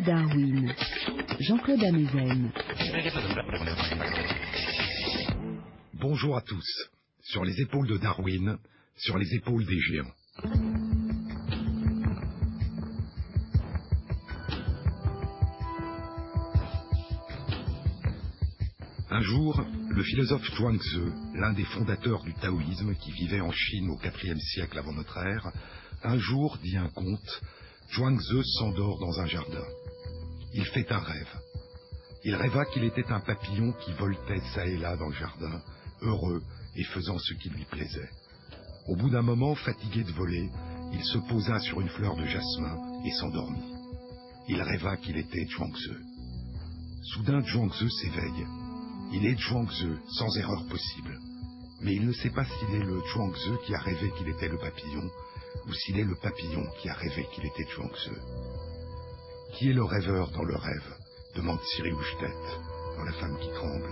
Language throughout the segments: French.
Darwin, Jean-Claude Amezen. Bonjour à tous. Sur les épaules de Darwin, sur les épaules des géants. Un jour, le philosophe Zhuangzi, l'un des fondateurs du taoïsme qui vivait en Chine au IVe siècle avant notre ère, un jour, dit un conte, Zhuangzi s'endort dans un jardin. Il fait un rêve. Il rêva qu'il était un papillon qui voltait çà et là dans le jardin, heureux et faisant ce qui lui plaisait. Au bout d'un moment, fatigué de voler, il se posa sur une fleur de jasmin et s'endormit. Il rêva qu'il était Zhuangzi. Soudain, Zhuangzi s'éveille. Il est Zhuangzi, sans erreur possible. Mais il ne sait pas s'il est le Zhuangzi qui a rêvé qu'il était le papillon, ou s'il est le papillon qui a rêvé qu'il était Zhuangzi. Qui est le rêveur dans le rêve demande Siri dans La femme qui tremble.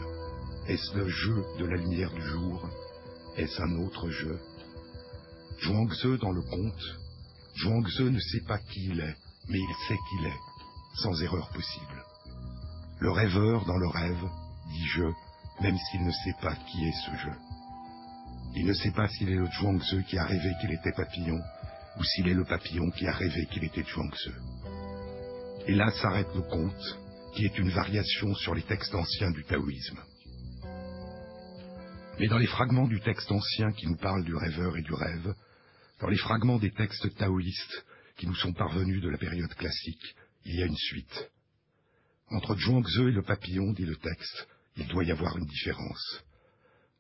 Est-ce le jeu de la lumière du jour? Est-ce un autre jeu? Zhuangzi dans le conte Zhuangzi ne sait pas qui il est, mais il sait qu'il est, sans erreur possible. Le rêveur dans le rêve dit je, même s'il ne sait pas qui est ce jeu. Il ne sait pas s'il est le Zhuangzi qui a rêvé qu'il était papillon, ou s'il est le papillon qui a rêvé qu'il était Zhuangzi. Et là s'arrête le conte, qui est une variation sur les textes anciens du taoïsme. Mais dans les fragments du texte ancien qui nous parlent du rêveur et du rêve, dans les fragments des textes taoïstes qui nous sont parvenus de la période classique, il y a une suite. Entre Zhuangzi et le papillon, dit le texte, il doit y avoir une différence.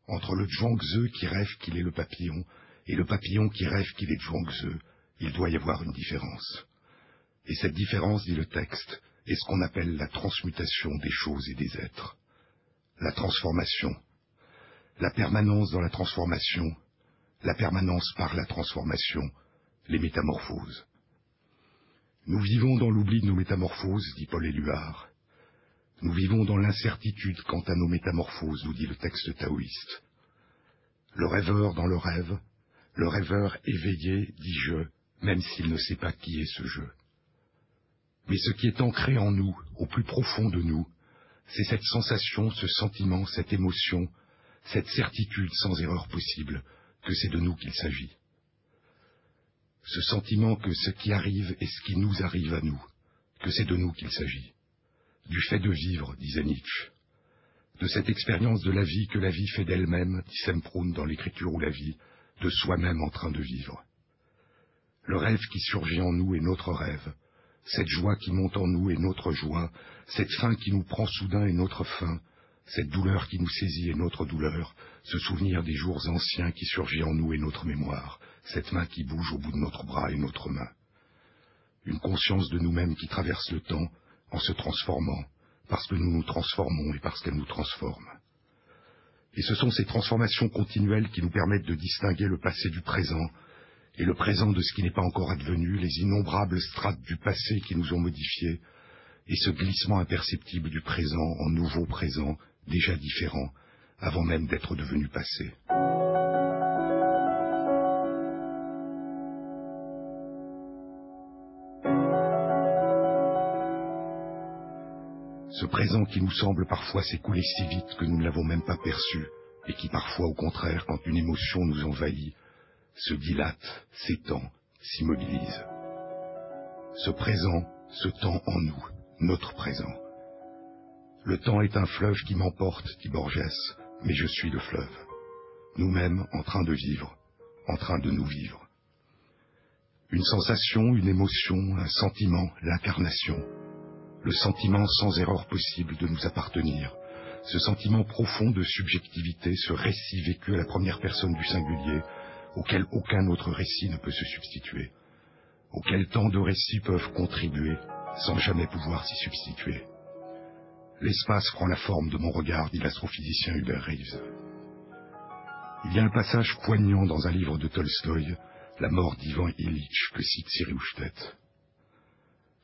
Entre le Zhuangzi qui rêve qu'il est le papillon et le papillon qui rêve qu'il est Zhuangzi, il doit y avoir une différence. Et cette différence, dit le texte, est ce qu'on appelle la transmutation des choses et des êtres. La transformation. La permanence dans la transformation. La permanence par la transformation. Les métamorphoses. Nous vivons dans l'oubli de nos métamorphoses, dit Paul Éluard. Nous vivons dans l'incertitude quant à nos métamorphoses, nous dit le texte taoïste. Le rêveur dans le rêve, le rêveur éveillé dit je, même s'il ne sait pas qui est ce jeu. Mais ce qui est ancré en nous, au plus profond de nous, c'est cette sensation, ce sentiment, cette émotion, cette certitude sans erreur possible que c'est de nous qu'il s'agit. Ce sentiment que ce qui arrive est ce qui nous arrive à nous, que c'est de nous qu'il s'agit du fait de vivre, disait Nietzsche, de cette expérience de la vie que la vie fait d'elle-même, dit Semprun dans l'écriture ou la vie, de soi-même en train de vivre. Le rêve qui surgit en nous est notre rêve, cette joie qui monte en nous est notre joie, cette faim qui nous prend soudain est notre faim, cette douleur qui nous saisit est notre douleur, ce souvenir des jours anciens qui surgit en nous est notre mémoire, cette main qui bouge au bout de notre bras est notre main. Une conscience de nous-mêmes qui traverse le temps, en se transformant, parce que nous nous transformons et parce qu'elle nous transforme. Et ce sont ces transformations continuelles qui nous permettent de distinguer le passé du présent, et le présent de ce qui n'est pas encore advenu, les innombrables strates du passé qui nous ont modifiés, et ce glissement imperceptible du présent en nouveau présent, déjà différent, avant même d'être devenu passé. ce présent qui nous semble parfois s'écouler si vite que nous ne l'avons même pas perçu, et qui parfois, au contraire, quand une émotion nous envahit, se dilate, s'étend, s'immobilise. Ce présent, ce temps en nous, notre présent. Le temps est un fleuve qui m'emporte, dit Borges, mais je suis le fleuve. Nous-mêmes en train de vivre, en train de nous vivre. Une sensation, une émotion, un sentiment, l'incarnation, le sentiment sans erreur possible de nous appartenir, ce sentiment profond de subjectivité, ce récit vécu à la première personne du singulier, auquel aucun autre récit ne peut se substituer, auquel tant de récits peuvent contribuer sans jamais pouvoir s'y substituer. L'espace prend la forme de mon regard, dit l'astrophysicien Hubert Reeves. Il y a un passage poignant dans un livre de Tolstoï, La mort d'Ivan Illich, que cite Cyril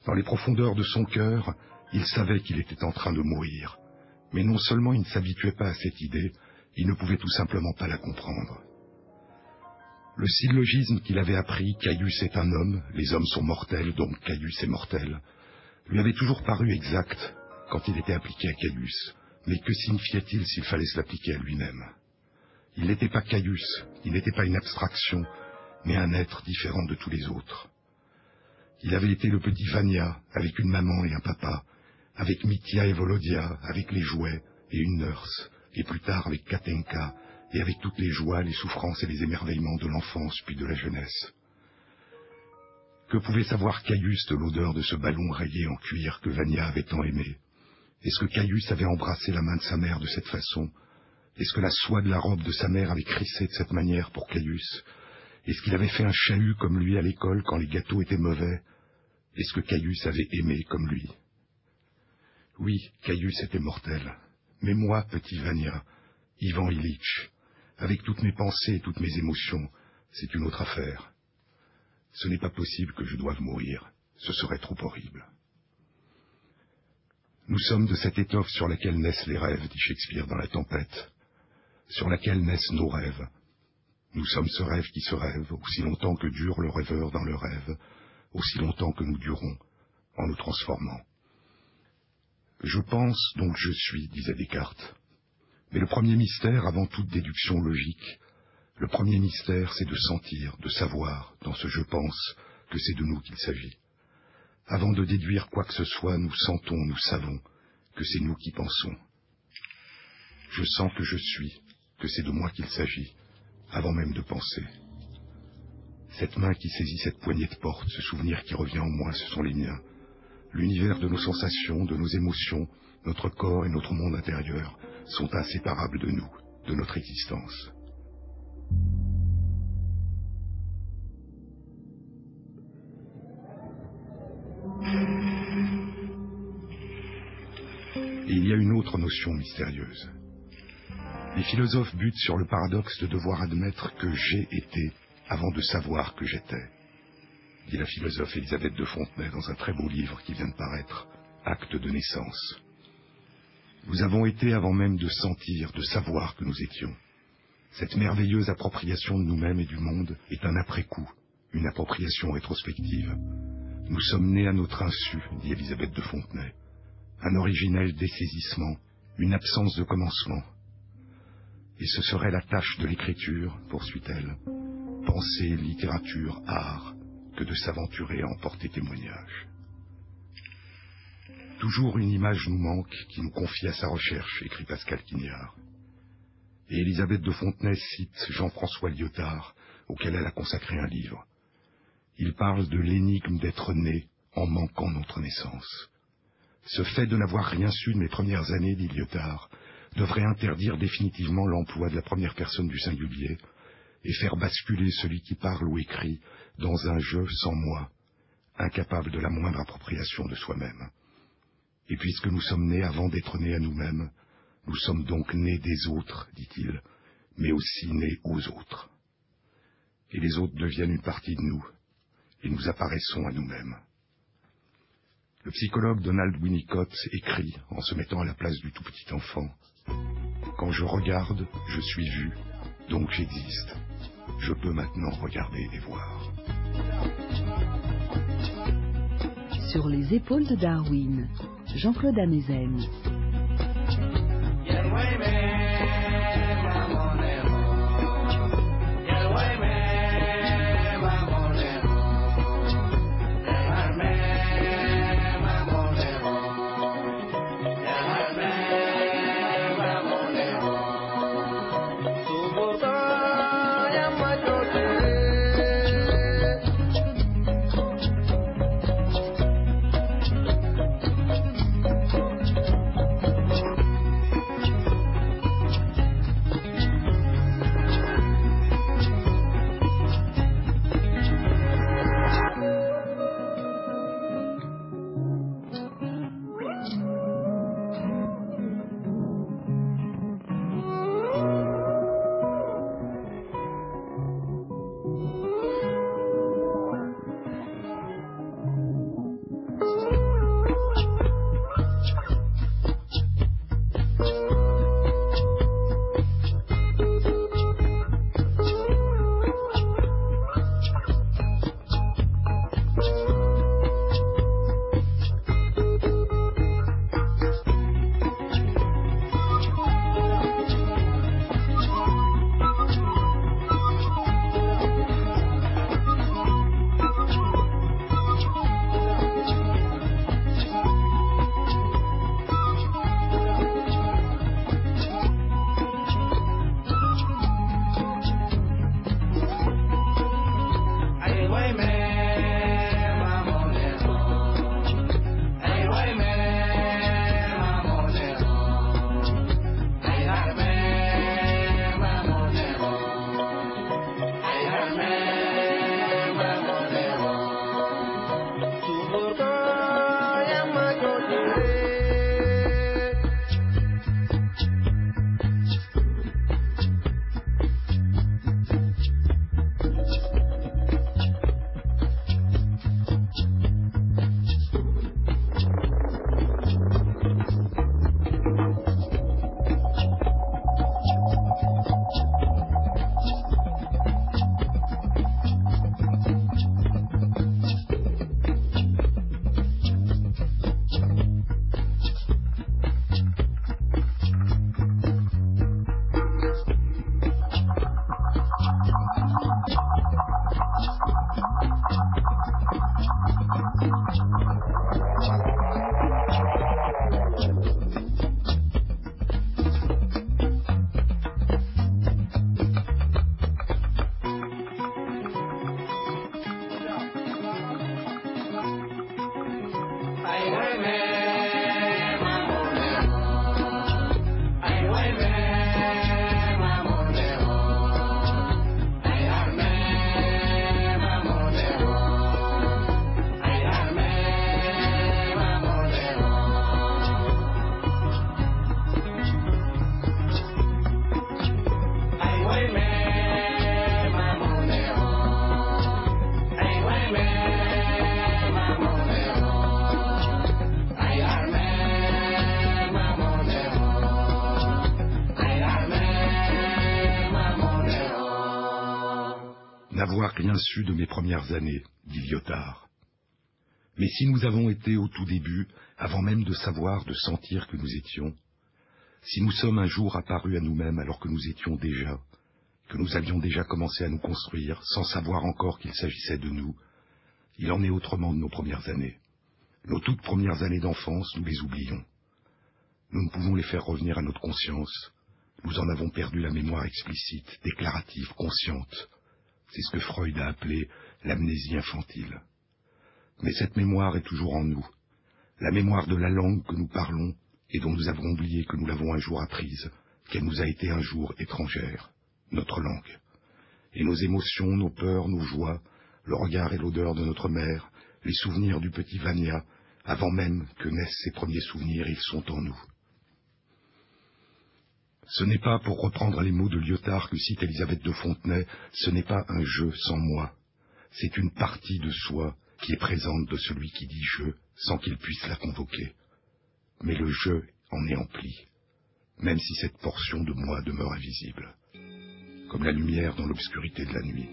dans les profondeurs de son cœur, il savait qu'il était en train de mourir. Mais non seulement il ne s'habituait pas à cette idée, il ne pouvait tout simplement pas la comprendre. Le syllogisme qu'il avait appris, Caius est un homme, les hommes sont mortels, donc Caius est mortel, lui avait toujours paru exact quand il était appliqué à Caius, mais que signifiait-il s'il fallait se l'appliquer à lui-même? Il n'était pas Caius, il n'était pas une abstraction, mais un être différent de tous les autres. Il avait été le petit Vania, avec une maman et un papa, avec Mitya et Volodia, avec les jouets et une nurse, et plus tard avec Katenka, et avec toutes les joies, les souffrances et les émerveillements de l'enfance puis de la jeunesse. Que pouvait savoir Caius de l'odeur de ce ballon rayé en cuir que Vania avait tant aimé? Est-ce que Caius avait embrassé la main de sa mère de cette façon? Est-ce que la soie de la robe de sa mère avait crissé de cette manière pour Caius? Est-ce qu'il avait fait un chahut comme lui à l'école quand les gâteaux étaient mauvais? Est-ce que Caius avait aimé comme lui? Oui, Caius était mortel. Mais moi, petit Vania, Ivan Ilitch, avec toutes mes pensées et toutes mes émotions, c'est une autre affaire. Ce n'est pas possible que je doive mourir, ce serait trop horrible. Nous sommes de cette étoffe sur laquelle naissent les rêves, dit Shakespeare dans La Tempête, sur laquelle naissent nos rêves. Nous sommes ce rêve qui se rêve, aussi longtemps que dure le rêveur dans le rêve, aussi longtemps que nous durons, en nous transformant. Je pense, donc je suis, disait Descartes. Mais le premier mystère, avant toute déduction logique, le premier mystère, c'est de sentir, de savoir, dans ce je pense, que c'est de nous qu'il s'agit. Avant de déduire quoi que ce soit, nous sentons, nous savons que c'est nous qui pensons. Je sens que je suis, que c'est de moi qu'il s'agit, avant même de penser. Cette main qui saisit cette poignée de porte, ce souvenir qui revient en moi, ce sont les miens. L'univers de nos sensations, de nos émotions, notre corps et notre monde intérieur sont inséparables de nous, de notre existence. Et il y a une autre notion mystérieuse. Les philosophes butent sur le paradoxe de devoir admettre que j'ai été avant de savoir que j'étais, dit la philosophe Elisabeth de Fontenay dans un très beau livre qui vient de paraître, Acte de naissance. Nous avons été avant même de sentir, de savoir que nous étions. Cette merveilleuse appropriation de nous-mêmes et du monde est un après-coup, une appropriation rétrospective. Nous sommes nés à notre insu, dit Elisabeth de Fontenay un originel dessaisissement, une absence de commencement. Et ce serait la tâche de l'écriture, poursuit-elle, pensée, littérature, art, que de s'aventurer à en porter témoignage. Toujours une image nous manque qui nous confie à sa recherche, écrit Pascal Quignard. Et Elisabeth de Fontenay cite Jean-François Lyotard, auquel elle a consacré un livre. Il parle de l'énigme d'être né en manquant notre naissance. Ce fait de n'avoir rien su de mes premières années, dit Lyotard, devrait interdire définitivement l'emploi de la première personne du singulier et faire basculer celui qui parle ou écrit dans un jeu sans moi, incapable de la moindre appropriation de soi-même. Et puisque nous sommes nés avant d'être nés à nous-mêmes, nous sommes donc nés des autres, dit-il, mais aussi nés aux autres. Et les autres deviennent une partie de nous, et nous apparaissons à nous-mêmes. Le psychologue Donald Winnicott écrit, en se mettant à la place du tout petit enfant, Quand je regarde, je suis vu, donc j'existe. Je peux maintenant regarder et voir. Sur les épaules de Darwin, Jean-Claude Amezen. De mes premières années, dit Lyotard. Mais si nous avons été au tout début, avant même de savoir, de sentir que nous étions, si nous sommes un jour apparus à nous-mêmes alors que nous étions déjà, que nous avions déjà commencé à nous construire, sans savoir encore qu'il s'agissait de nous, il en est autrement de nos premières années. Nos toutes premières années d'enfance, nous les oublions. Nous ne pouvons les faire revenir à notre conscience. Nous en avons perdu la mémoire explicite, déclarative, consciente. C'est ce que Freud a appelé l'amnésie infantile. Mais cette mémoire est toujours en nous. La mémoire de la langue que nous parlons et dont nous avons oublié que nous l'avons un jour apprise, qu'elle nous a été un jour étrangère, notre langue. Et nos émotions, nos peurs, nos joies, le regard et l'odeur de notre mère, les souvenirs du petit Vania, avant même que naissent ces premiers souvenirs, ils sont en nous. Ce n'est pas, pour reprendre les mots de Lyotard que cite Elisabeth de Fontenay, ce n'est pas un jeu sans moi. C'est une partie de soi qui est présente de celui qui dit je sans qu'il puisse la convoquer. Mais le jeu en est empli, même si cette portion de moi demeure invisible, comme la lumière dans l'obscurité de la nuit.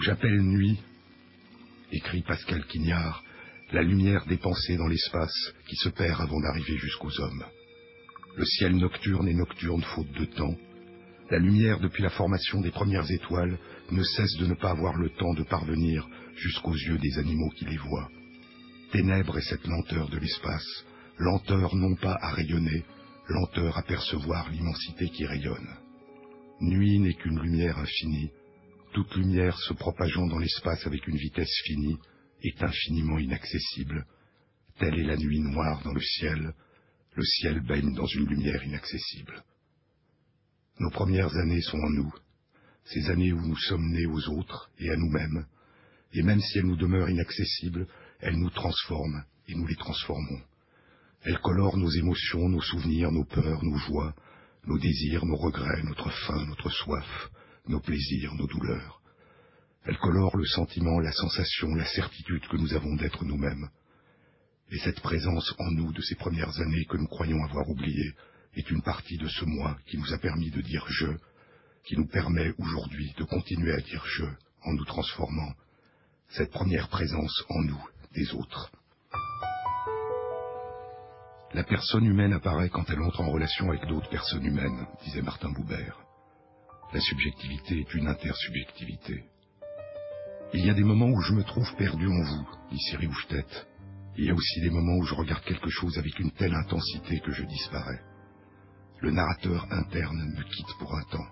J'appelle nuit, écrit Pascal Quignard, la lumière dépensée dans l'espace qui se perd avant d'arriver jusqu'aux hommes. Le ciel nocturne est nocturne faute de temps. La lumière, depuis la formation des premières étoiles, ne cesse de ne pas avoir le temps de parvenir jusqu'aux yeux des animaux qui les voient. Ténèbres est cette lenteur de l'espace, lenteur non pas à rayonner, lenteur à percevoir l'immensité qui rayonne. Nuit n'est qu'une lumière infinie, toute lumière se propageant dans l'espace avec une vitesse finie est infiniment inaccessible. Telle est la nuit noire dans le ciel, le ciel baigne dans une lumière inaccessible. Nos premières années sont en nous, ces années où nous sommes nés aux autres et à nous-mêmes, et même si elles nous demeurent inaccessibles, elles nous transforment et nous les transformons. Elles colorent nos émotions, nos souvenirs, nos peurs, nos joies, nos désirs, nos regrets, notre faim, notre soif, nos plaisirs, nos douleurs. Elle colore le sentiment, la sensation, la certitude que nous avons d'être nous-mêmes. Et cette présence en nous de ces premières années que nous croyons avoir oubliées est une partie de ce moi qui nous a permis de dire je, qui nous permet aujourd'hui de continuer à dire je en nous transformant, cette première présence en nous des autres. La personne humaine apparaît quand elle entre en relation avec d'autres personnes humaines, disait Martin Boubert. La subjectivité est une intersubjectivité. Il y a des moments où je me trouve perdu en vous, dit Houchtet. Il y a aussi des moments où je regarde quelque chose avec une telle intensité que je disparais. Le narrateur interne me quitte pour un temps.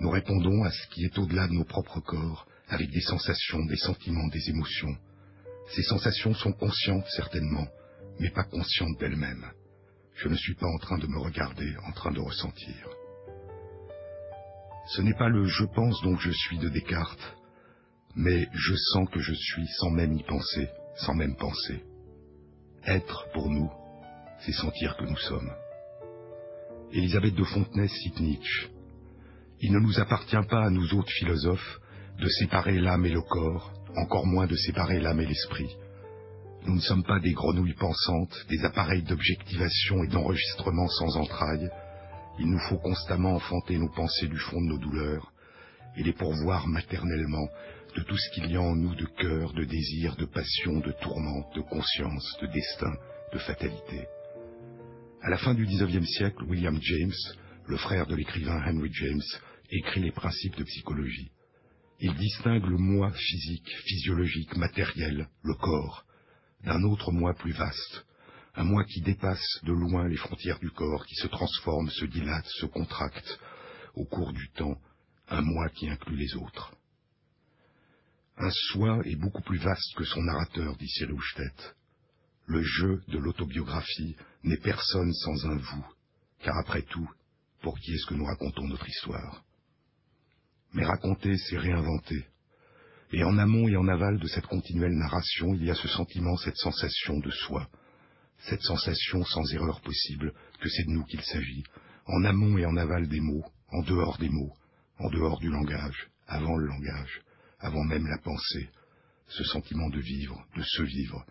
Nous répondons à ce qui est au-delà de nos propres corps, avec des sensations, des sentiments, des émotions. Ces sensations sont conscientes certainement, mais pas conscientes d'elles-mêmes. Je ne suis pas en train de me regarder, en train de ressentir. Ce n'est pas le je pense donc je suis de Descartes, mais je sens que je suis sans même y penser, sans même penser. Être pour nous, c'est sentir que nous sommes. Elisabeth de Fontenay cite Nietzsche. Il ne nous appartient pas à nous autres philosophes de séparer l'âme et le corps, encore moins de séparer l'âme et l'esprit. Nous ne sommes pas des grenouilles pensantes, des appareils d'objectivation et d'enregistrement sans entrailles, il nous faut constamment enfanter nos pensées du fond de nos douleurs et les pourvoir maternellement de tout ce qu'il y a en nous de cœur, de désir, de passion, de tourmente, de conscience, de destin, de fatalité. À la fin du XIXe siècle, William James, le frère de l'écrivain Henry James, écrit les principes de psychologie. Il distingue le moi physique, physiologique, matériel, le corps, d'un autre moi plus vaste, un moi qui dépasse de loin les frontières du corps, qui se transforme, se dilate, se contracte au cours du temps, un moi qui inclut les autres. Un soi est beaucoup plus vaste que son narrateur, dit Cyril Le jeu de l'autobiographie n'est personne sans un vous, car après tout, pour qui est-ce que nous racontons notre histoire? Mais raconter, c'est réinventer. Et en amont et en aval de cette continuelle narration, il y a ce sentiment, cette sensation de soi, cette sensation sans erreur possible que c'est de nous qu'il s'agit, en amont et en aval des mots, en dehors des mots, en dehors du langage, avant le langage, avant même la pensée, ce sentiment de vivre, de se vivre,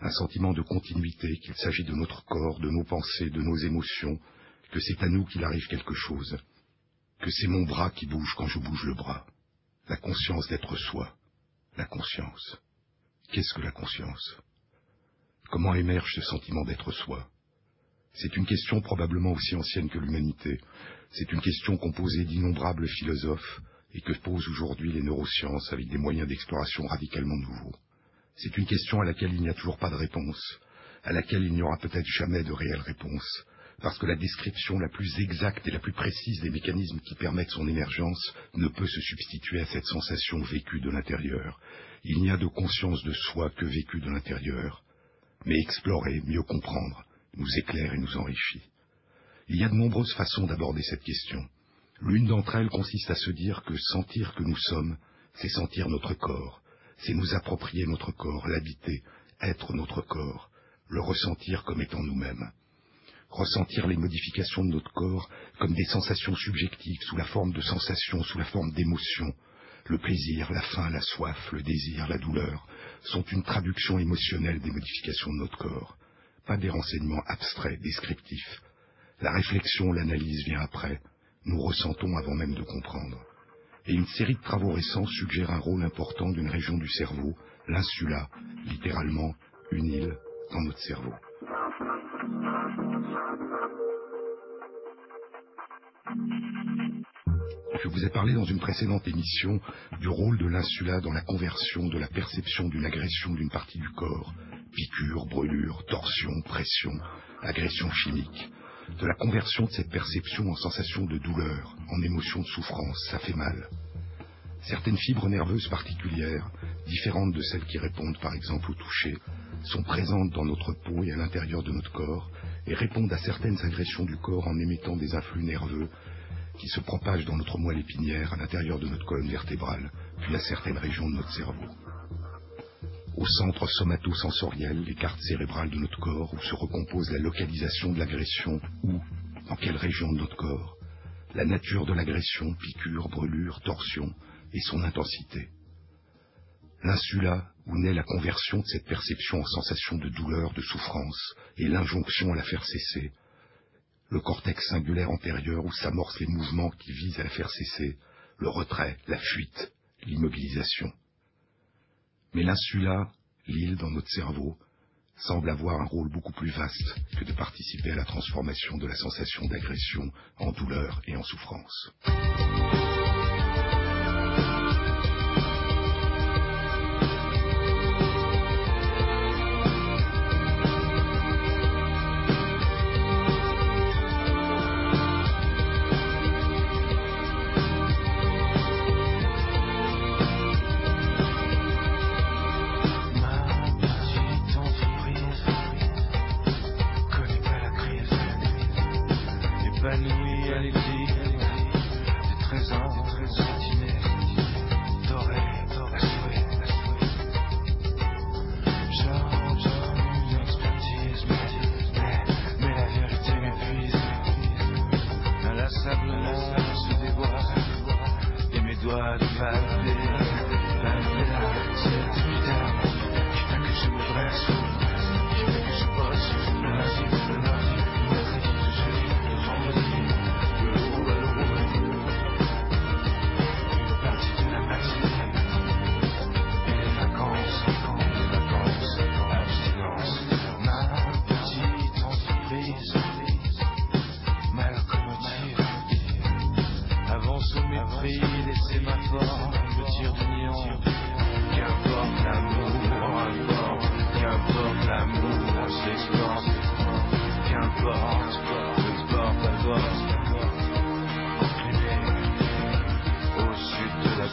un sentiment de continuité, qu'il s'agit de notre corps, de nos pensées, de nos émotions, que c'est à nous qu'il arrive quelque chose, que c'est mon bras qui bouge quand je bouge le bras, la conscience d'être soi, la conscience. Qu'est-ce que la conscience? Comment émerge ce sentiment d'être soi? C'est une question probablement aussi ancienne que l'humanité. C'est une question composée d'innombrables philosophes et que posent aujourd'hui les neurosciences avec des moyens d'exploration radicalement nouveaux. C'est une question à laquelle il n'y a toujours pas de réponse, à laquelle il n'y aura peut-être jamais de réelle réponse, parce que la description la plus exacte et la plus précise des mécanismes qui permettent son émergence ne peut se substituer à cette sensation vécue de l'intérieur. Il n'y a de conscience de soi que vécue de l'intérieur. Mais explorer, mieux comprendre, nous éclaire et nous enrichit. Il y a de nombreuses façons d'aborder cette question. L'une d'entre elles consiste à se dire que sentir que nous sommes, c'est sentir notre corps, c'est nous approprier notre corps, l'habiter, être notre corps, le ressentir comme étant nous-mêmes ressentir les modifications de notre corps comme des sensations subjectives, sous la forme de sensations, sous la forme d'émotions. Le plaisir, la faim, la soif, le désir, la douleur sont une traduction émotionnelle des modifications de notre corps, pas des renseignements abstraits, descriptifs. La réflexion, l'analyse vient après, nous ressentons avant même de comprendre. Et une série de travaux récents suggère un rôle important d'une région du cerveau, l'insula, littéralement une île dans notre cerveau. Je vous ai parlé dans une précédente émission du rôle de l'insula dans la conversion de la perception d'une agression d'une partie du corps, piqûre, brûlure, torsion, pression, agression chimique, de la conversion de cette perception en sensation de douleur, en émotion de souffrance, ça fait mal. Certaines fibres nerveuses particulières, différentes de celles qui répondent par exemple au toucher, sont présentes dans notre peau et à l'intérieur de notre corps et répondent à certaines agressions du corps en émettant des influx nerveux qui se propagent dans notre moelle épinière, à l'intérieur de notre colonne vertébrale, puis à certaines régions de notre cerveau. Au centre somatosensoriel, les cartes cérébrales de notre corps, où se recompose la localisation de l'agression, ou dans quelle région de notre corps, la nature de l'agression, piqûre, brûlure, torsion, et son intensité. L'insula, où naît la conversion de cette perception en sensation de douleur, de souffrance, et l'injonction à la faire cesser, le cortex singulaire antérieur où s'amorcent les mouvements qui visent à la faire cesser, le retrait, la fuite, l'immobilisation. Mais l'insula, l'île dans notre cerveau, semble avoir un rôle beaucoup plus vaste que de participer à la transformation de la sensation d'agression en douleur et en souffrance. Sauf l'amour, on s'exporte Qu'importe, le sport d'abord au sud de la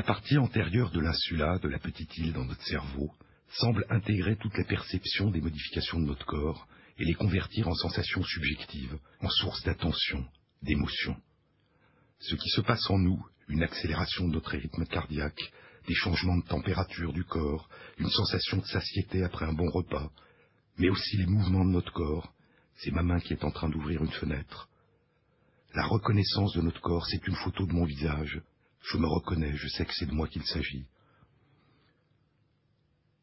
La partie antérieure de l'insula, de la petite île dans notre cerveau, semble intégrer toutes les perceptions des modifications de notre corps et les convertir en sensations subjectives, en sources d'attention, d'émotion. Ce qui se passe en nous, une accélération de notre rythme cardiaque, des changements de température du corps, une sensation de satiété après un bon repas, mais aussi les mouvements de notre corps, c'est ma main qui est en train d'ouvrir une fenêtre. La reconnaissance de notre corps, c'est une photo de mon visage. Je me reconnais, je sais que c'est de moi qu'il s'agit.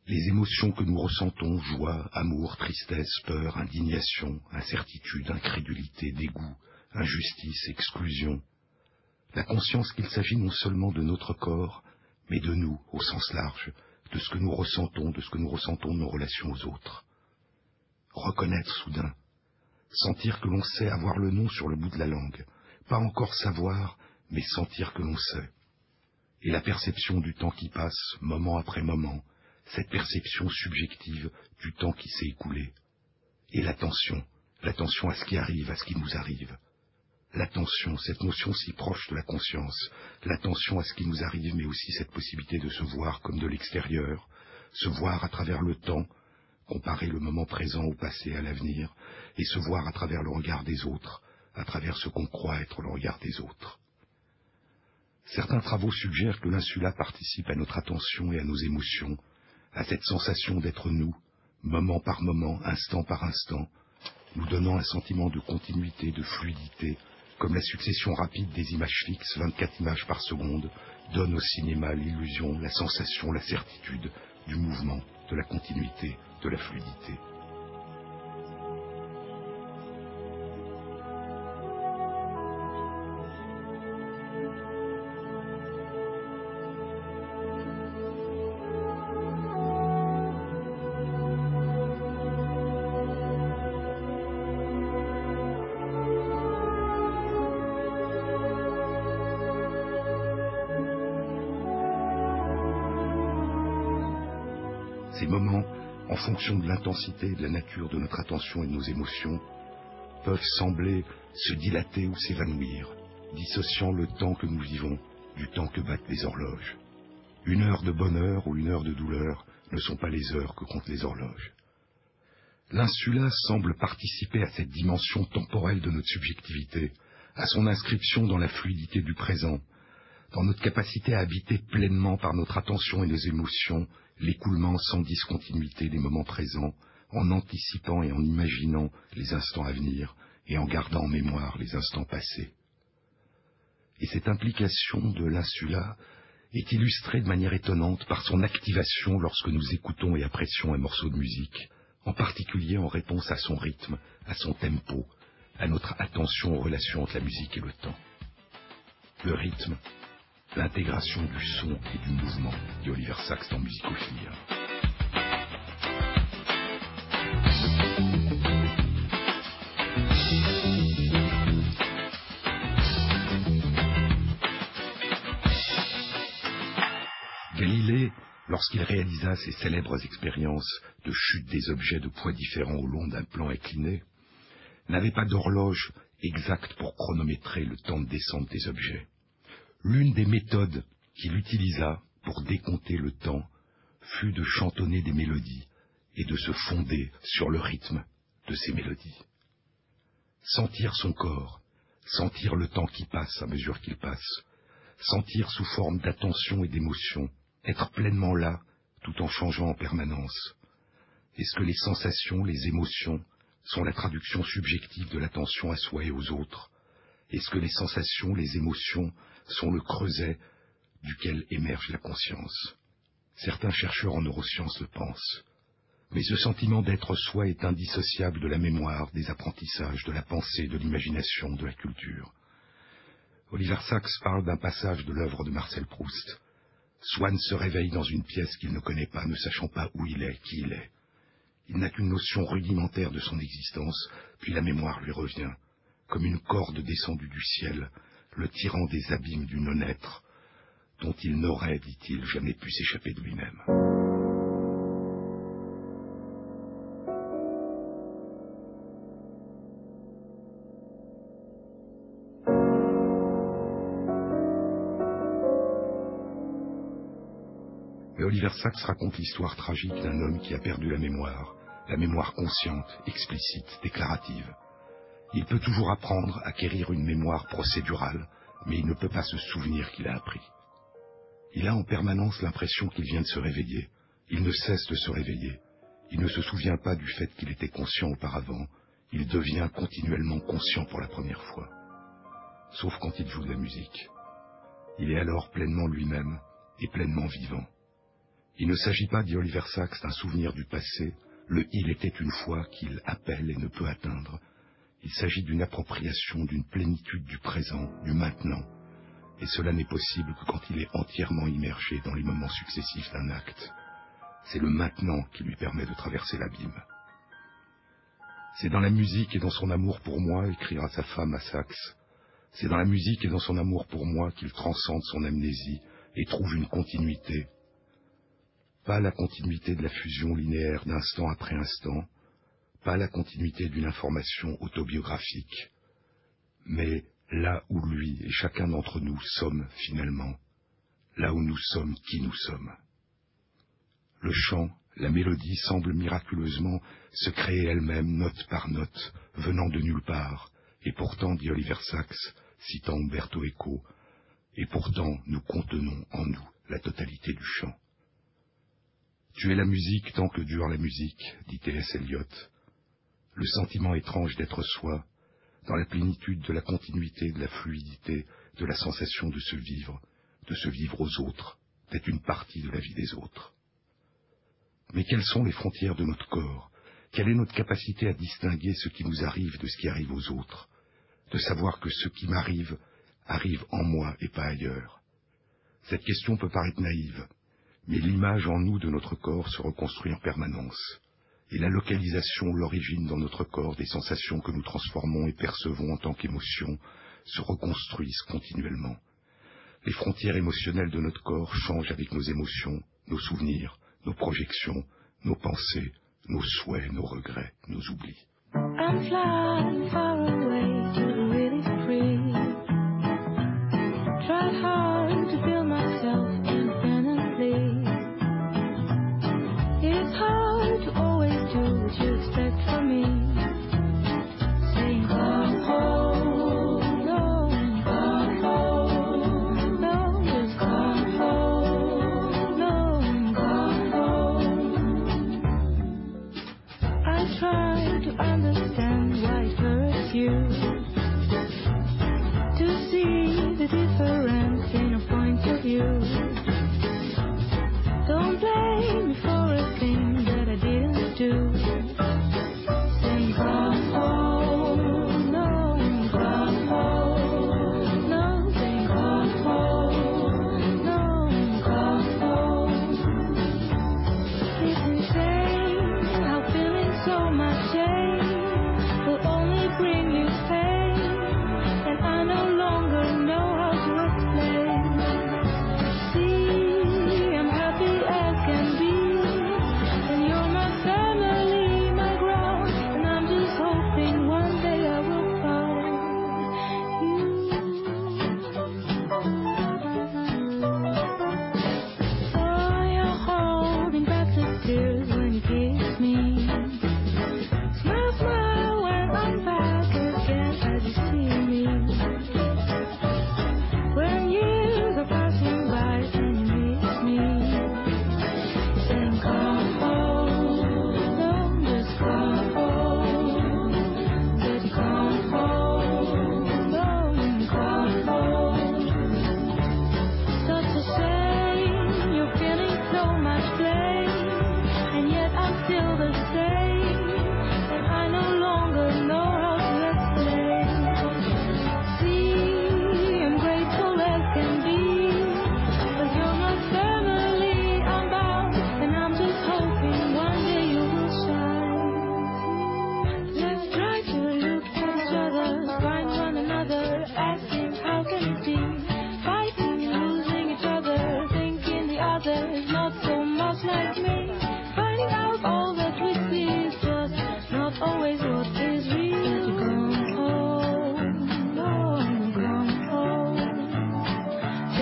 Les émotions que nous ressentons, joie, amour, tristesse, peur, indignation, incertitude, incrédulité, dégoût, injustice, exclusion. La conscience qu'il s'agit non seulement de notre corps, mais de nous au sens large, de ce que nous ressentons, de ce que nous ressentons de nos relations aux autres. Reconnaître soudain, sentir que l'on sait avoir le nom sur le bout de la langue, pas encore savoir, mais sentir que l'on sait. Et la perception du temps qui passe, moment après moment, cette perception subjective du temps qui s'est écoulé. Et l'attention, l'attention à ce qui arrive, à ce qui nous arrive. L'attention, cette notion si proche de la conscience, l'attention à ce qui nous arrive, mais aussi cette possibilité de se voir comme de l'extérieur, se voir à travers le temps, comparer le moment présent au passé, à l'avenir, et se voir à travers le regard des autres, à travers ce qu'on croit être le regard des autres. Certains travaux suggèrent que l'insula participe à notre attention et à nos émotions, à cette sensation d'être nous, moment par moment, instant par instant, nous donnant un sentiment de continuité, de fluidité, comme la succession rapide des images fixes, 24 images par seconde, donne au cinéma l'illusion, la sensation, la certitude du mouvement, de la continuité, de la fluidité. De l'intensité et de la nature de notre attention et nos émotions, peuvent sembler se dilater ou s'évanouir, dissociant le temps que nous vivons du temps que battent les horloges. Une heure de bonheur ou une heure de douleur ne sont pas les heures que comptent les horloges. L'insula semble participer à cette dimension temporelle de notre subjectivité, à son inscription dans la fluidité du présent, dans notre capacité à habiter pleinement par notre attention et nos émotions l'écoulement sans discontinuité des moments présents, en anticipant et en imaginant les instants à venir et en gardant en mémoire les instants passés. Et cette implication de l'insula est illustrée de manière étonnante par son activation lorsque nous écoutons et apprécions un morceau de musique, en particulier en réponse à son rythme, à son tempo, à notre attention aux relations entre la musique et le temps. Le rythme, l'intégration du son et du mouvement, dit Oliver Sacks dans Musicophilia. Galilée, lorsqu'il réalisa ses célèbres expériences de chute des objets de poids différents au long d'un plan incliné, n'avait pas d'horloge exacte pour chronométrer le temps de descente des objets. L'une des méthodes qu'il utilisa pour décompter le temps fut de chantonner des mélodies et de se fonder sur le rythme de ces mélodies. Sentir son corps, sentir le temps qui passe à mesure qu'il passe, sentir sous forme d'attention et d'émotion, être pleinement là tout en changeant en permanence. Est-ce que les sensations, les émotions sont la traduction subjective de l'attention à soi et aux autres Est-ce que les sensations, les émotions sont le creuset duquel émerge la conscience. Certains chercheurs en neurosciences le pensent. Mais ce sentiment d'être soi est indissociable de la mémoire, des apprentissages, de la pensée, de l'imagination, de la culture. Oliver Sacks parle d'un passage de l'œuvre de Marcel Proust. Swann se réveille dans une pièce qu'il ne connaît pas, ne sachant pas où il est, qui il est. Il n'a qu'une notion rudimentaire de son existence, puis la mémoire lui revient, comme une corde descendue du ciel, le tirant des abîmes du non-être, dont il n'aurait, dit-il, jamais pu s'échapper de lui-même. Mais Oliver Sacks raconte l'histoire tragique d'un homme qui a perdu la mémoire, la mémoire consciente, explicite, déclarative. Il peut toujours apprendre, acquérir une mémoire procédurale, mais il ne peut pas se souvenir qu'il a appris. Il a en permanence l'impression qu'il vient de se réveiller. Il ne cesse de se réveiller. Il ne se souvient pas du fait qu'il était conscient auparavant. Il devient continuellement conscient pour la première fois. Sauf quand il joue de la musique. Il est alors pleinement lui-même et pleinement vivant. Il ne s'agit pas, dit Oliver Sacks, d'un souvenir du passé, le il était une fois qu'il appelle et ne peut atteindre. Il s'agit d'une appropriation, d'une plénitude du présent, du maintenant, et cela n'est possible que quand il est entièrement immergé dans les moments successifs d'un acte. C'est le maintenant qui lui permet de traverser l'abîme. C'est dans la musique et dans son amour pour moi, écrira sa femme à Saxe. C'est dans la musique et dans son amour pour moi qu'il transcende son amnésie et trouve une continuité. Pas la continuité de la fusion linéaire d'instant après instant, pas la continuité d'une information autobiographique, mais là où lui et chacun d'entre nous sommes finalement, là où nous sommes qui nous sommes. Le chant, la mélodie semble miraculeusement se créer elle-même note par note, venant de nulle part, et pourtant, dit Oliver Sacks, citant Umberto Eco, et pourtant nous contenons en nous la totalité du chant. Tu es la musique tant que dure la musique, dit T.S. Eliot. Le sentiment étrange d'être soi, dans la plénitude de la continuité, de la fluidité, de la sensation de se vivre, de se vivre aux autres, d'être une partie de la vie des autres. Mais quelles sont les frontières de notre corps? Quelle est notre capacité à distinguer ce qui nous arrive de ce qui arrive aux autres? De savoir que ce qui m'arrive arrive en moi et pas ailleurs? Cette question peut paraître naïve, mais l'image en nous de notre corps se reconstruit en permanence et la localisation, l'origine dans notre corps des sensations que nous transformons et percevons en tant qu'émotions se reconstruisent continuellement. Les frontières émotionnelles de notre corps changent avec nos émotions, nos souvenirs, nos projections, nos pensées, nos souhaits, nos regrets, nos oublis.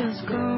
just go.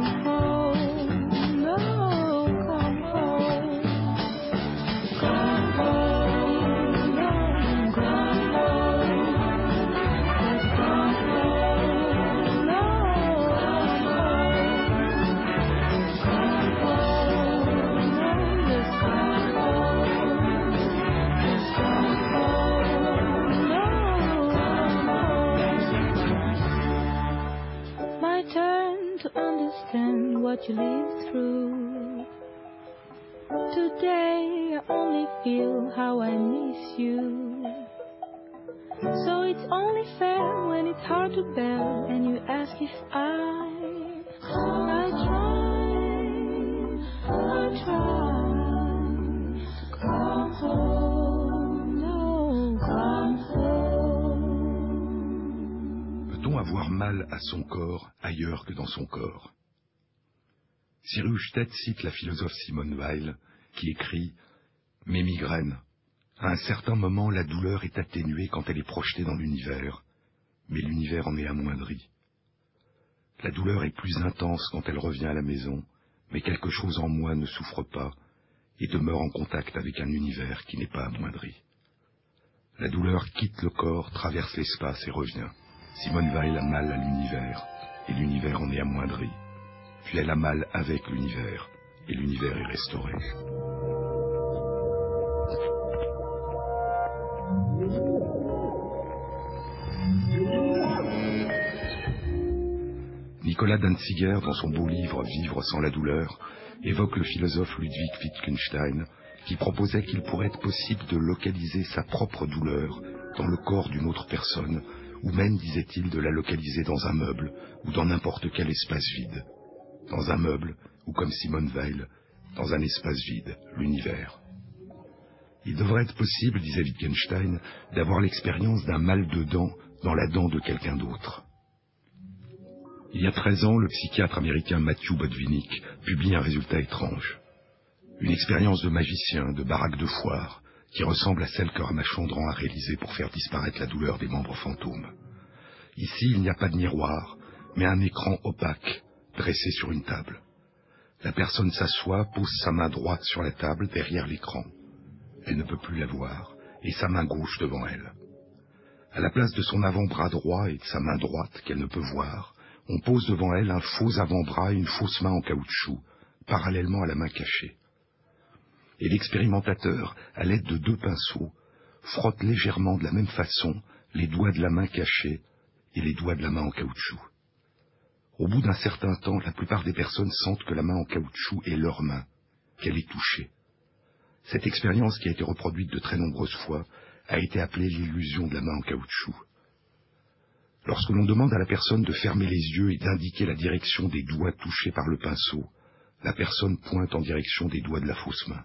Son corps Cyrus cite la philosophe Simone Weil qui écrit Mes migraines. À un certain moment, la douleur est atténuée quand elle est projetée dans l'univers, mais l'univers en est amoindri. La douleur est plus intense quand elle revient à la maison, mais quelque chose en moi ne souffre pas et demeure en contact avec un univers qui n'est pas amoindri. La douleur quitte le corps, traverse l'espace et revient. Simone Weil a mal à l'univers, et l'univers en est amoindri. Puis elle a mal avec l'univers, et l'univers est restauré. Nicolas Danziger, dans son beau livre Vivre sans la douleur, évoque le philosophe Ludwig Wittgenstein, qui proposait qu'il pourrait être possible de localiser sa propre douleur dans le corps d'une autre personne, ou même, disait-il, de la localiser dans un meuble ou dans n'importe quel espace vide. Dans un meuble, ou comme Simone Weil, dans un espace vide, l'univers. Il devrait être possible, disait Wittgenstein, d'avoir l'expérience d'un mal de dent dans la dent de quelqu'un d'autre. Il y a 13 ans, le psychiatre américain Matthew Bodvinik publie un résultat étrange. Une expérience de magicien, de baraque de foire, qui ressemble à celle que Ramachandran a réalisée pour faire disparaître la douleur des membres fantômes. Ici, il n'y a pas de miroir, mais un écran opaque, dressé sur une table. La personne s'assoit, pose sa main droite sur la table derrière l'écran. Elle ne peut plus la voir, et sa main gauche devant elle. À la place de son avant-bras droit et de sa main droite qu'elle ne peut voir, on pose devant elle un faux avant-bras et une fausse main en caoutchouc, parallèlement à la main cachée. Et l'expérimentateur, à l'aide de deux pinceaux, frotte légèrement de la même façon les doigts de la main cachée et les doigts de la main en caoutchouc. Au bout d'un certain temps, la plupart des personnes sentent que la main en caoutchouc est leur main, qu'elle est touchée. Cette expérience, qui a été reproduite de très nombreuses fois, a été appelée l'illusion de la main en caoutchouc. Lorsque l'on demande à la personne de fermer les yeux et d'indiquer la direction des doigts touchés par le pinceau, la personne pointe en direction des doigts de la fausse main.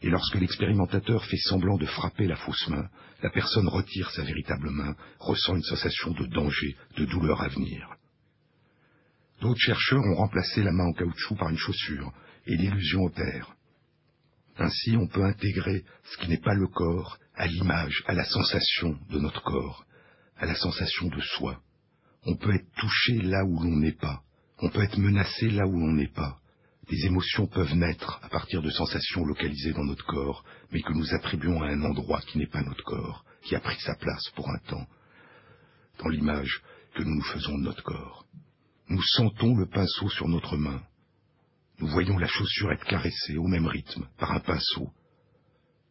Et lorsque l'expérimentateur fait semblant de frapper la fausse main, la personne retire sa véritable main, ressent une sensation de danger, de douleur à venir. D'autres chercheurs ont remplacé la main en caoutchouc par une chaussure, et l'illusion opère. Ainsi, on peut intégrer ce qui n'est pas le corps à l'image, à la sensation de notre corps, à la sensation de soi. On peut être touché là où l'on n'est pas. On peut être menacé là où l'on n'est pas. Des émotions peuvent naître à partir de sensations localisées dans notre corps, mais que nous attribuons à un endroit qui n'est pas notre corps, qui a pris sa place pour un temps, dans l'image que nous nous faisons de notre corps. Nous sentons le pinceau sur notre main. Nous voyons la chaussure être caressée au même rythme par un pinceau.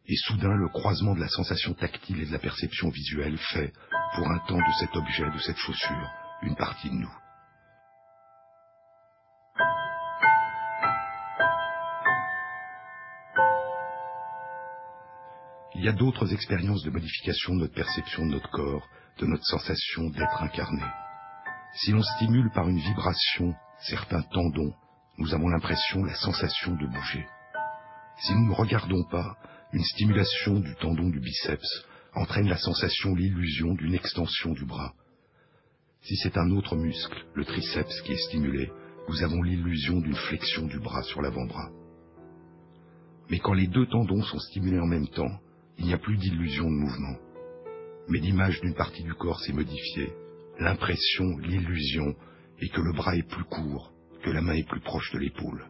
Et soudain, le croisement de la sensation tactile et de la perception visuelle fait, pour un temps de cet objet, de cette chaussure, une partie de nous. Il y a d'autres expériences de modification de notre perception de notre corps, de notre sensation d'être incarné. Si l'on stimule par une vibration certains tendons, nous avons l'impression, la sensation de bouger. Si nous ne regardons pas, une stimulation du tendon du biceps entraîne la sensation, l'illusion d'une extension du bras. Si c'est un autre muscle, le triceps, qui est stimulé, nous avons l'illusion d'une flexion du bras sur l'avant-bras. Mais quand les deux tendons sont stimulés en même temps, il n'y a plus d'illusion de mouvement. Mais l'image d'une partie du corps s'est modifiée. L'impression, l'illusion est que le bras est plus court, que la main est plus proche de l'épaule.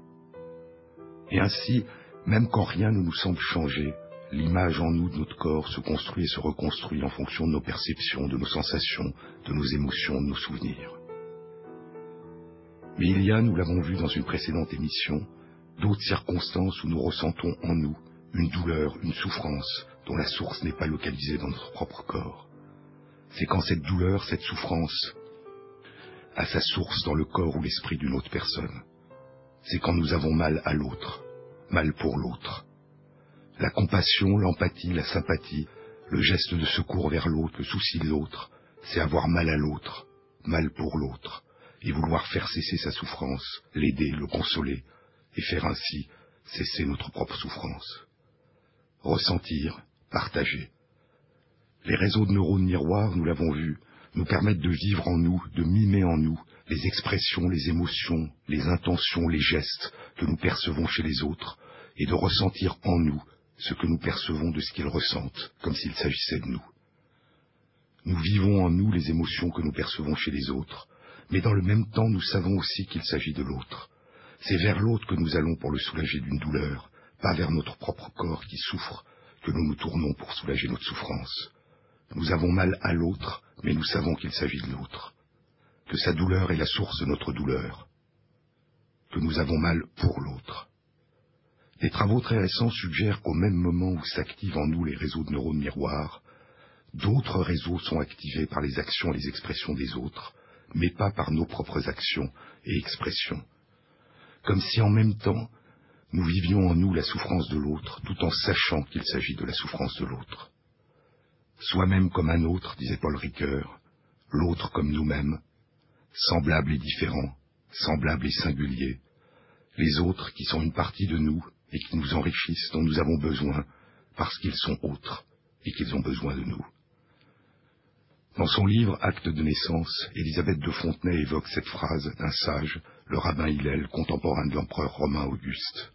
Et ainsi, même quand rien ne nous semble changer, l'image en nous de notre corps se construit et se reconstruit en fonction de nos perceptions, de nos sensations, de nos émotions, de nos souvenirs. Mais il y a, nous l'avons vu dans une précédente émission, d'autres circonstances où nous ressentons en nous une douleur, une souffrance dont la source n'est pas localisée dans notre propre corps. C'est quand cette douleur, cette souffrance à sa source dans le corps ou l'esprit d'une autre personne. C'est quand nous avons mal à l'autre, mal pour l'autre. La compassion, l'empathie, la sympathie, le geste de secours vers l'autre, le souci de l'autre, c'est avoir mal à l'autre, mal pour l'autre, et vouloir faire cesser sa souffrance, l'aider, le consoler, et faire ainsi cesser notre propre souffrance. Ressentir, partager. Les réseaux de neurones miroirs, nous l'avons vu, nous permettent de vivre en nous, de mimer en nous les expressions, les émotions, les intentions, les gestes que nous percevons chez les autres, et de ressentir en nous ce que nous percevons de ce qu'ils ressentent, comme s'il s'agissait de nous. Nous vivons en nous les émotions que nous percevons chez les autres, mais dans le même temps nous savons aussi qu'il s'agit de l'autre. C'est vers l'autre que nous allons pour le soulager d'une douleur, pas vers notre propre corps qui souffre, que nous nous tournons pour soulager notre souffrance. Nous avons mal à l'autre, mais nous savons qu'il s'agit de l'autre, que sa douleur est la source de notre douleur, que nous avons mal pour l'autre. Des travaux très récents suggèrent qu'au même moment où s'activent en nous les réseaux de neurones miroirs, d'autres réseaux sont activés par les actions et les expressions des autres, mais pas par nos propres actions et expressions. Comme si en même temps, nous vivions en nous la souffrance de l'autre, tout en sachant qu'il s'agit de la souffrance de l'autre. Soi-même comme un autre, disait Paul Ricoeur, l'autre comme nous-mêmes, semblable et différent, semblable et singulier, les autres qui sont une partie de nous et qui nous enrichissent, dont nous avons besoin, parce qu'ils sont autres et qu'ils ont besoin de nous. Dans son livre Acte de naissance, Élisabeth de Fontenay évoque cette phrase d'un sage, le rabbin Hillel, contemporain de l'empereur romain Auguste.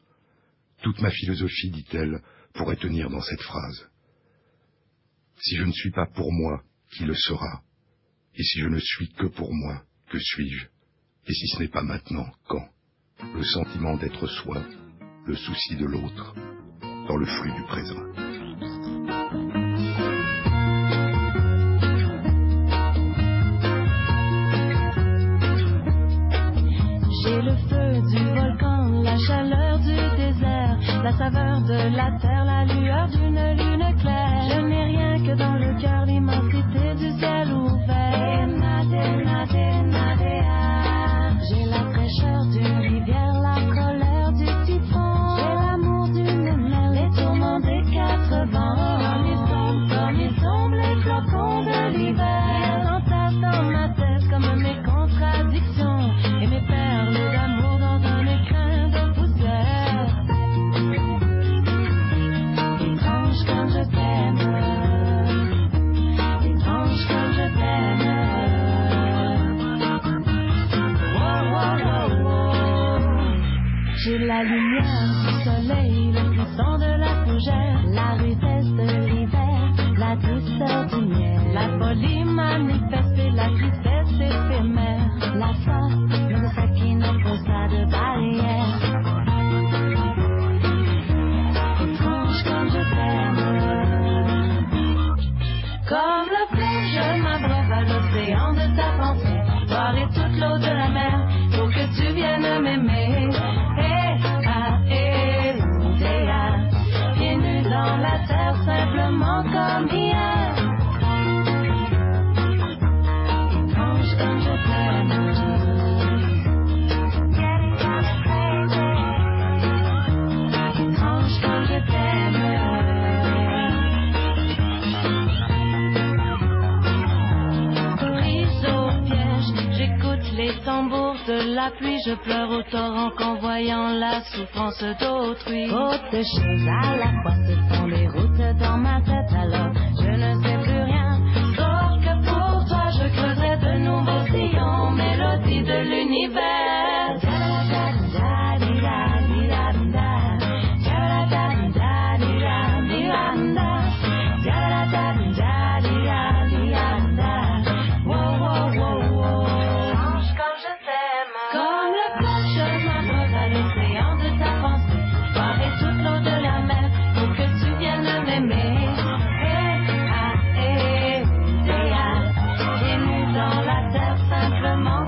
Toute ma philosophie, dit-elle, pourrait tenir dans cette phrase. Si je ne suis pas pour moi, qui le sera? Et si je ne suis que pour moi, que suis-je? Et si ce n'est pas maintenant, quand? Le sentiment d'être soi, le souci de l'autre, dans le flux du présent. J'ai le feu du volcan, la saveur de la terre, la lueur d'une lune claire. Je n'ai rien que dans le cœur l'immensité du ciel ouvert. J'ai la fraîcheur d'une J'ai la lumière du soleil, le puissant de la fougère, la rudesse de l'hiver, la douceur du miel, la folie manifestée, la tristesse éphémère, la force de ce qui ne pose pas de barrière. Comme je t'aime. Comme le fleuve, je m'abreuve à l'océan de ta pensée. Boirai toute l'eau de la mer pour que tu viennes m'aimer. Simplement comme je pleure au torrent qu'en voyant la souffrance d'autrui. Autre chose à la fois, ce sont les routes dans ma tête, alors je ne sais plus rien. Sauf que pour toi, je creuserai de nouveaux sillons, mélodie de l'univers.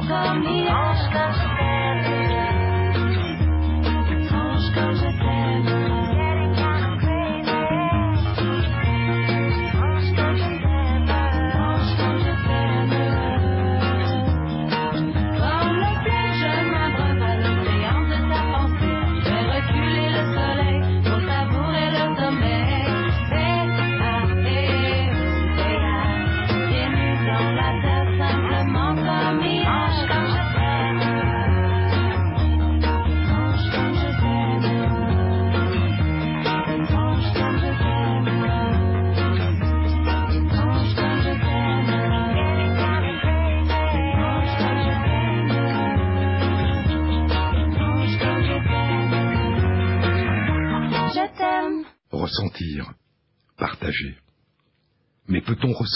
Come here.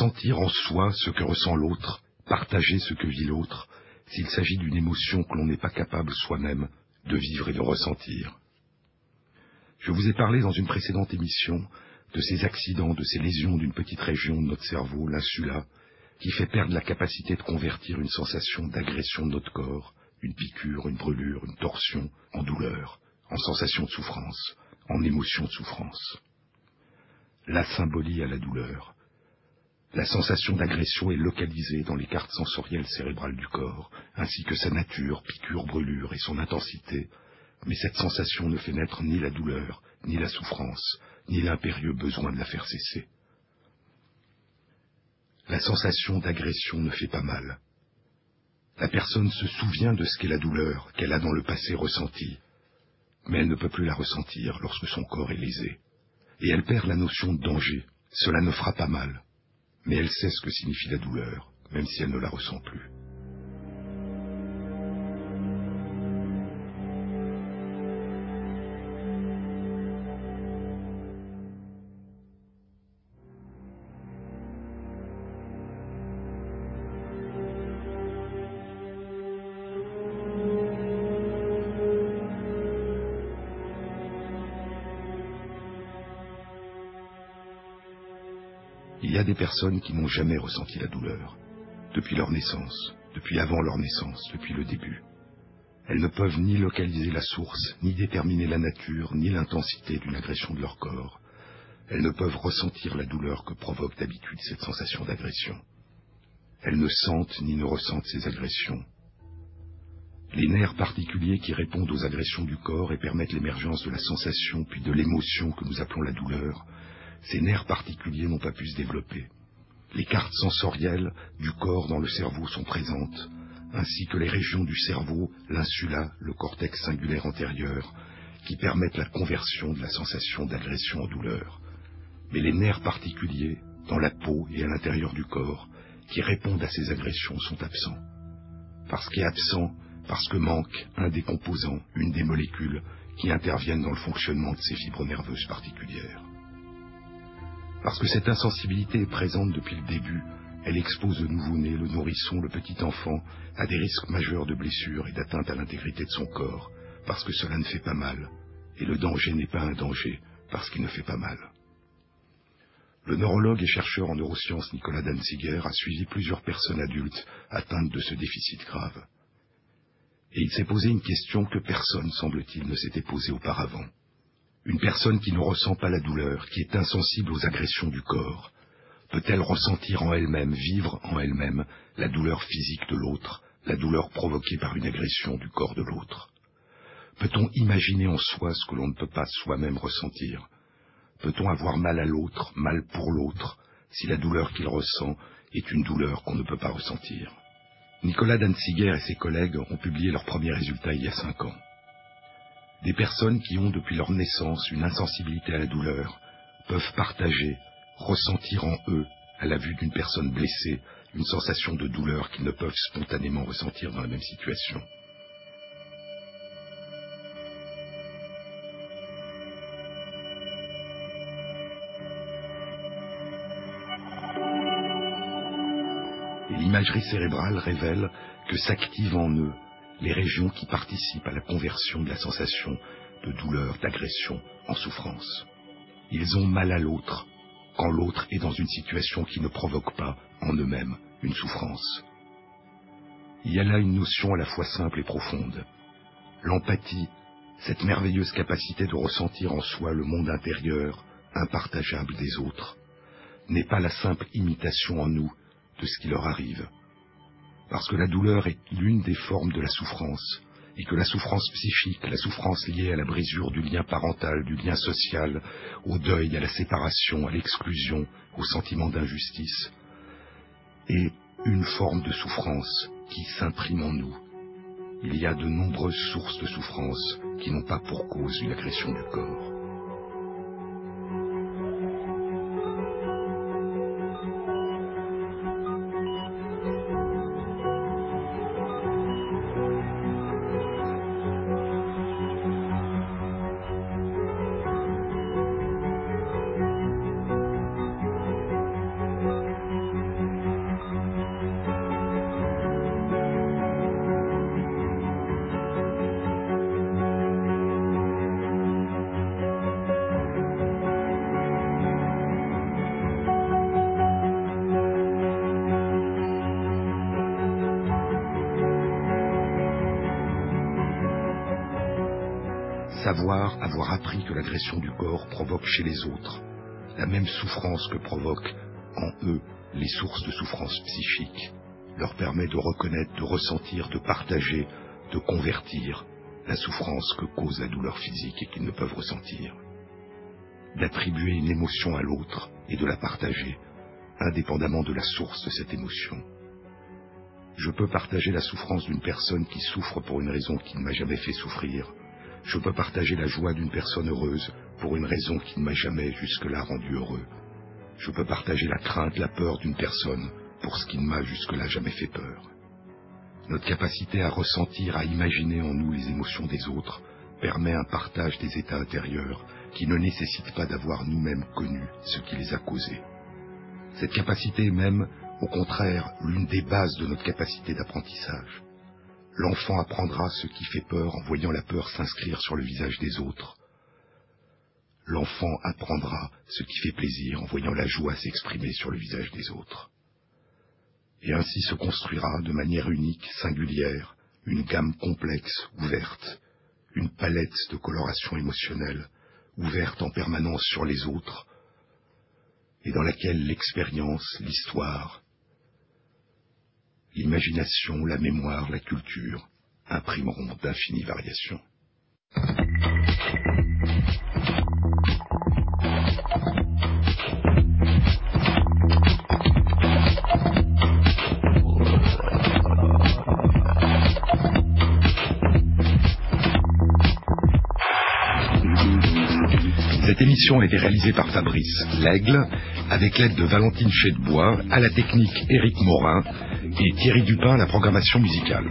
Ressentir en soi ce que ressent l'autre, partager ce que vit l'autre, s'il s'agit d'une émotion que l'on n'est pas capable soi-même de vivre et de ressentir Je vous ai parlé dans une précédente émission de ces accidents, de ces lésions d'une petite région de notre cerveau, l'insula, qui fait perdre la capacité de convertir une sensation d'agression de notre corps, une piqûre, une brûlure, une torsion, en douleur, en sensation de souffrance, en émotion de souffrance. La symbolie à la douleur. La sensation d'agression est localisée dans les cartes sensorielles cérébrales du corps, ainsi que sa nature, piqûre, brûlure et son intensité, mais cette sensation ne fait naître ni la douleur, ni la souffrance, ni l'impérieux besoin de la faire cesser. La sensation d'agression ne fait pas mal. La personne se souvient de ce qu'est la douleur qu'elle a dans le passé ressentie, mais elle ne peut plus la ressentir lorsque son corps est lésé. Et elle perd la notion de danger. Cela ne fera pas mal, mais elle sait ce que signifie la douleur, même si elle ne la ressent plus. Des personnes qui n'ont jamais ressenti la douleur, depuis leur naissance, depuis avant leur naissance, depuis le début. Elles ne peuvent ni localiser la source, ni déterminer la nature, ni l'intensité d'une agression de leur corps. Elles ne peuvent ressentir la douleur que provoque d'habitude cette sensation d'agression. Elles ne sentent ni ne ressentent ces agressions. Les nerfs particuliers qui répondent aux agressions du corps et permettent l'émergence de la sensation puis de l'émotion que nous appelons la douleur ces nerfs particuliers n'ont pas pu se développer. Les cartes sensorielles du corps dans le cerveau sont présentes, ainsi que les régions du cerveau, l'insula, le cortex singulaire antérieur, qui permettent la conversion de la sensation d'agression en douleur. Mais les nerfs particuliers, dans la peau et à l'intérieur du corps, qui répondent à ces agressions sont absents. Parce qu'est absent, parce que manque un des composants, une des molécules qui interviennent dans le fonctionnement de ces fibres nerveuses particulières. Parce que cette insensibilité est présente depuis le début, elle expose le nouveau-né, le nourrisson, le petit enfant à des risques majeurs de blessures et d'atteinte à l'intégrité de son corps, parce que cela ne fait pas mal, et le danger n'est pas un danger, parce qu'il ne fait pas mal. Le neurologue et chercheur en neurosciences Nicolas Danziger a suivi plusieurs personnes adultes atteintes de ce déficit grave. Et il s'est posé une question que personne, semble-t-il, ne s'était posée auparavant. Une personne qui ne ressent pas la douleur, qui est insensible aux agressions du corps, peut-elle ressentir en elle-même, vivre en elle-même, la douleur physique de l'autre, la douleur provoquée par une agression du corps de l'autre? Peut-on imaginer en soi ce que l'on ne peut pas soi-même ressentir? Peut-on avoir mal à l'autre, mal pour l'autre, si la douleur qu'il ressent est une douleur qu'on ne peut pas ressentir? Nicolas Danziger et ses collègues ont publié leurs premiers résultats il y a cinq ans. Des personnes qui ont depuis leur naissance une insensibilité à la douleur peuvent partager, ressentir en eux, à la vue d'une personne blessée, une sensation de douleur qu'ils ne peuvent spontanément ressentir dans la même situation. Et l'imagerie cérébrale révèle que s'active en eux les régions qui participent à la conversion de la sensation de douleur, d'agression en souffrance. Ils ont mal à l'autre quand l'autre est dans une situation qui ne provoque pas en eux-mêmes une souffrance. Il y a là une notion à la fois simple et profonde. L'empathie, cette merveilleuse capacité de ressentir en soi le monde intérieur, impartageable des autres, n'est pas la simple imitation en nous de ce qui leur arrive, parce que la douleur est l'une des formes de la souffrance, et que la souffrance psychique, la souffrance liée à la brisure du lien parental, du lien social, au deuil, à la séparation, à l'exclusion, au sentiment d'injustice, est une forme de souffrance qui s'imprime en nous. Il y a de nombreuses sources de souffrance qui n'ont pas pour cause une agression du corps. Du corps provoque chez les autres la même souffrance que provoquent en eux les sources de souffrance psychique, leur permet de reconnaître, de ressentir, de partager, de convertir la souffrance que cause la douleur physique et qu'ils ne peuvent ressentir, d'attribuer une émotion à l'autre et de la partager, indépendamment de la source de cette émotion. Je peux partager la souffrance d'une personne qui souffre pour une raison qui ne m'a jamais fait souffrir. Je peux partager la joie d'une personne heureuse pour une raison qui ne m'a jamais jusque-là rendu heureux. Je peux partager la crainte, la peur d'une personne pour ce qui ne m'a jusque-là jamais fait peur. Notre capacité à ressentir, à imaginer en nous les émotions des autres permet un partage des états intérieurs qui ne nécessite pas d'avoir nous-mêmes connu ce qui les a causés. Cette capacité est même, au contraire, l'une des bases de notre capacité d'apprentissage. L'enfant apprendra ce qui fait peur en voyant la peur s'inscrire sur le visage des autres. L'enfant apprendra ce qui fait plaisir en voyant la joie s'exprimer sur le visage des autres. Et ainsi se construira de manière unique, singulière, une gamme complexe, ouverte, une palette de coloration émotionnelle, ouverte en permanence sur les autres, et dans laquelle l'expérience, l'histoire, l'imagination, la mémoire, la culture imprimeront d'infinies variations. Cette émission a été réalisée par Fabrice Lègle, avec l'aide de Valentine Chedebois, à la technique Éric Morin et Thierry Dupin à la programmation musicale.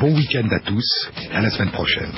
Bon week-end à tous, à la semaine prochaine.